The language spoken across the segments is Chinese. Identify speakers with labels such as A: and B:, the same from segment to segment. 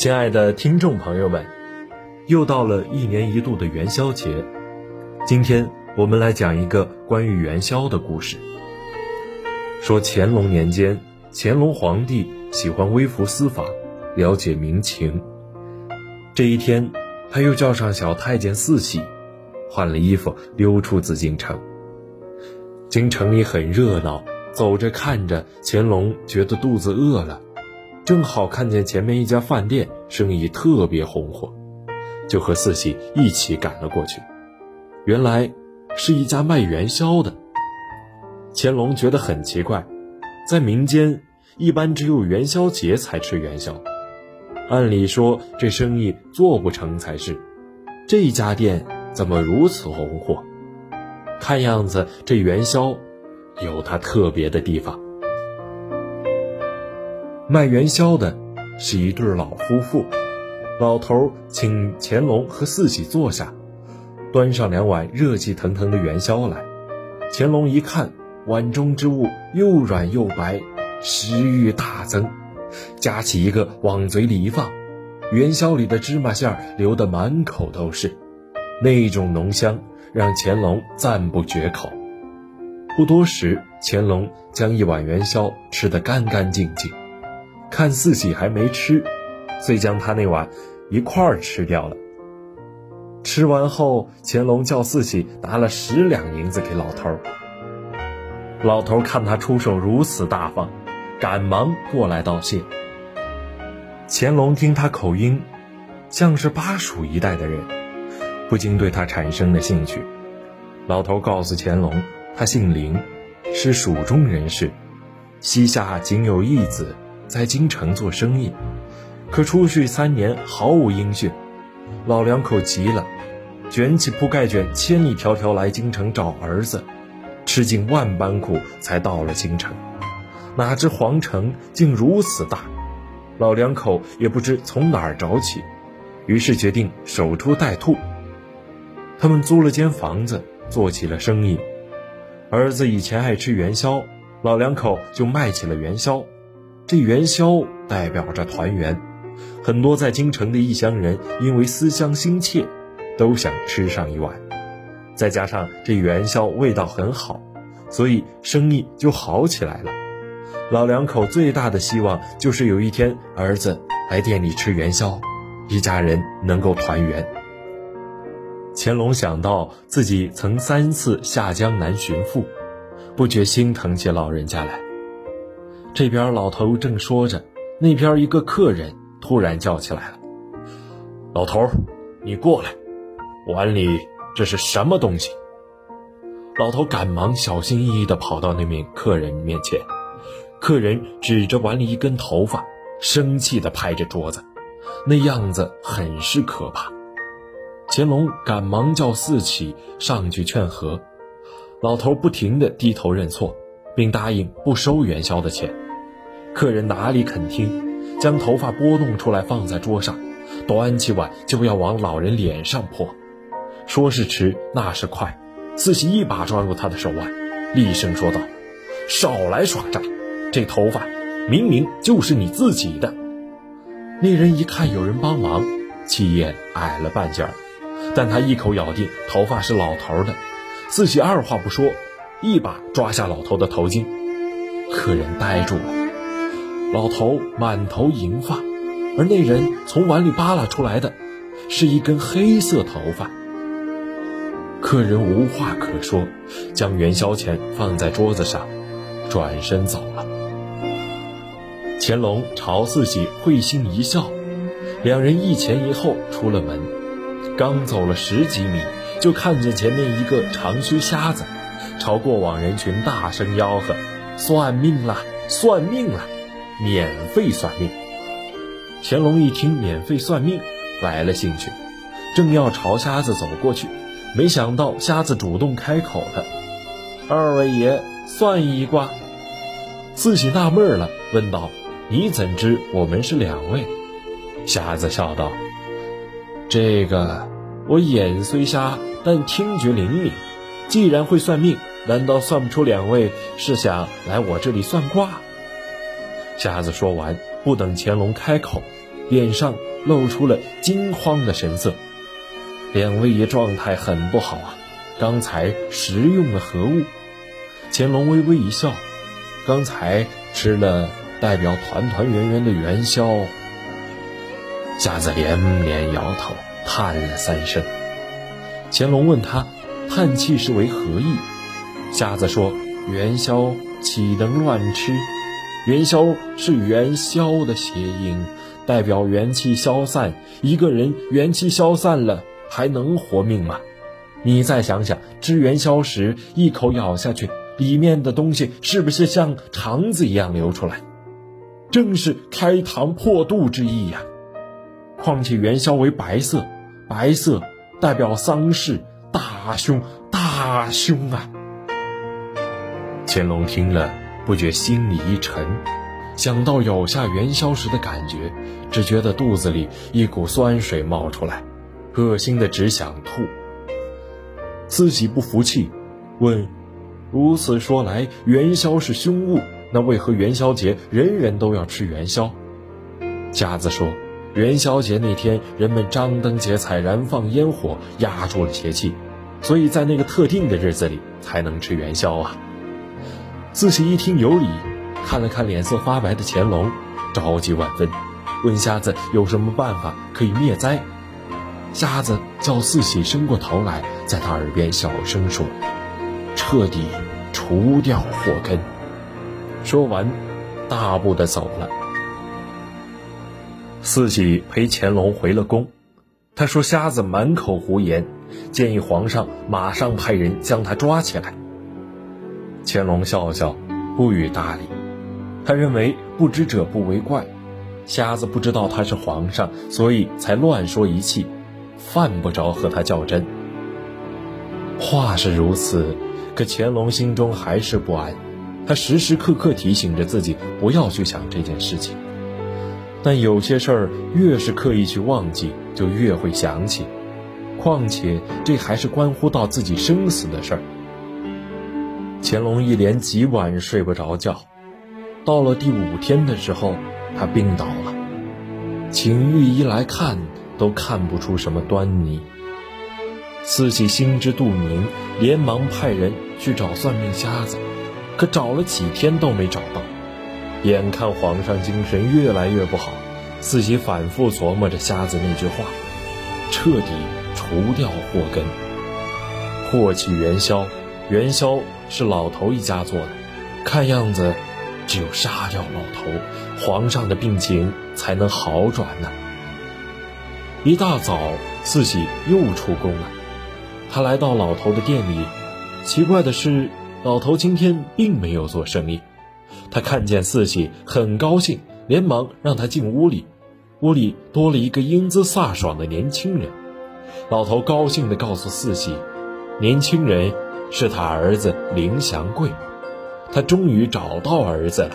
A: 亲爱的听众朋友们，又到了一年一度的元宵节。今天我们来讲一个关于元宵的故事。说乾隆年间，乾隆皇帝喜欢微服私访，了解民情。这一天，他又叫上小太监四喜，换了衣服溜出紫禁城。京城里很热闹，走着看着，乾隆觉得肚子饿了。正好看见前面一家饭店生意特别红火，就和四喜一起赶了过去。原来是一家卖元宵的。乾隆觉得很奇怪，在民间一般只有元宵节才吃元宵，按理说这生意做不成才是。这家店怎么如此红火？看样子这元宵有它特别的地方。卖元宵的是一对老夫妇，老头请乾隆和四喜坐下，端上两碗热气腾腾的元宵来。乾隆一看，碗中之物又软又白，食欲大增，夹起一个往嘴里一放，元宵里的芝麻馅儿流得满口都是，那种浓香让乾隆赞不绝口。不多时，乾隆将一碗元宵吃得干干净净。看四喜还没吃，遂将他那碗一块儿吃掉了。吃完后，乾隆叫四喜拿了十两银子给老头儿。老头看他出手如此大方，赶忙过来道谢。乾隆听他口音，像是巴蜀一带的人，不禁对他产生了兴趣。老头告诉乾隆，他姓林，是蜀中人士，膝下仅有一子。在京城做生意，可出去三年毫无音讯，老两口急了，卷起铺盖卷，千里迢迢来京城找儿子，吃尽万般苦才到了京城。哪知皇城竟如此大，老两口也不知从哪儿找起，于是决定守株待兔。他们租了间房子，做起了生意。儿子以前爱吃元宵，老两口就卖起了元宵。这元宵代表着团圆，很多在京城的异乡人因为思乡心切，都想吃上一碗。再加上这元宵味道很好，所以生意就好起来了。老两口最大的希望就是有一天儿子来店里吃元宵，一家人能够团圆。乾隆想到自己曾三次下江南寻父，不觉心疼起老人家来。这边老头正说着，那边一个客人突然叫起来了：“老头，你过来，碗里这是什么东西？”老头赶忙小心翼翼地跑到那名客人面前，客人指着碗里一根头发，生气地拍着桌子，那样子很是可怕。乾隆赶忙叫四起上去劝和，老头不停地低头认错。并答应不收元宵的钱，客人哪里肯听，将头发拨弄出来放在桌上，端起碗就要往老人脸上泼。说是迟，那是快，四喜一把抓住他的手腕，厉声说道：“少来耍诈！这头发明明就是你自己的。”那人一看有人帮忙，气焰矮了半截儿，但他一口咬定头发是老头的。四喜二话不说。一把抓下老头的头巾，客人呆住了。老头满头银发，而那人从碗里扒拉出来的，是一根黑色头发。客人无话可说，将元宵钱放在桌子上，转身走了。乾隆朝四喜会心一笑，两人一前一后出了门，刚走了十几米，就看见前面一个长须瞎子，朝过往人群大声吆喝：“算命了，算命了，免费算命！”乾隆一听免费算命，来了兴趣，正要朝瞎子走过去，没想到瞎子主动开口了：“二位爷，算一卦。”四喜纳闷了，问道：“你怎知我们是两位？”瞎子笑道：“这个，我眼虽瞎，但听觉灵敏。既然会算命，难道算不出两位是想来我这里算卦？”瞎子说完，不等乾隆开口，脸上露出了惊慌的神色。两位爷状态很不好啊！刚才食用了何物？乾隆微微一笑。刚才吃了代表团团圆圆的元宵，瞎子连连摇头，叹了三声。乾隆问他：“叹气是为何意？”瞎子说：“元宵岂能乱吃？元宵是元宵的谐音，代表元气消散。一个人元气消散了，还能活命吗？你再想想，吃元宵时一口咬下去。”里面的东西是不是像肠子一样流出来？正是开膛破肚之意呀！况且元宵为白色，白色代表丧事，大凶大凶啊！乾隆听了，不觉心里一沉，想到咬下元宵时的感觉，只觉得肚子里一股酸水冒出来，恶心的只想吐。自己不服气，问。如此说来，元宵是凶物，那为何元宵节人人都要吃元宵？瞎子说，元宵节那天人们张灯结彩，燃放烟火，压住了邪气，所以在那个特定的日子里才能吃元宵啊。四喜一听有理，看了看脸色发白的乾隆，着急万分，问瞎子有什么办法可以灭灾。瞎子叫四喜伸过头来，在他耳边小声说。彻底除掉祸根。说完，大步的走了。四喜陪乾隆回了宫，他说瞎子满口胡言，建议皇上马上派人将他抓起来。乾隆笑笑，不予搭理。他认为不知者不为怪，瞎子不知道他是皇上，所以才乱说一气，犯不着和他较真。话是如此。可乾隆心中还是不安，他时时刻刻提醒着自己不要去想这件事情。但有些事儿越是刻意去忘记，就越会想起。况且这还是关乎到自己生死的事儿。乾隆一连几晚睡不着觉，到了第五天的时候，他病倒了。请御医来看，都看不出什么端倪。慈禧心知肚明，连忙派人去找算命瞎子，可找了几天都没找到。眼看皇上精神越来越不好，慈禧反复琢磨着瞎子那句话：“彻底除掉祸根。”祸起元宵，元宵是老头一家做的，看样子只有杀掉老头，皇上的病情才能好转呢。一大早，四喜又出宫了。他来到老头的店里，奇怪的是，老头今天并没有做生意。他看见四喜，很高兴，连忙让他进屋里。屋里多了一个英姿飒爽的年轻人。老头高兴地告诉四喜，年轻人是他儿子林祥贵，他终于找到儿子了。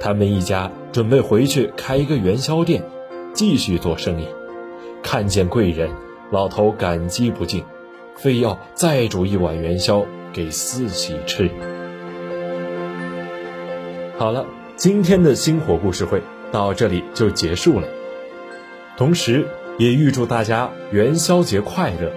A: 他们一家准备回去开一个元宵店，继续做生意。看见贵人，老头感激不尽。非要再煮一碗元宵给四喜吃。好了，今天的星火故事会到这里就结束了。同时，也预祝大家元宵节快乐，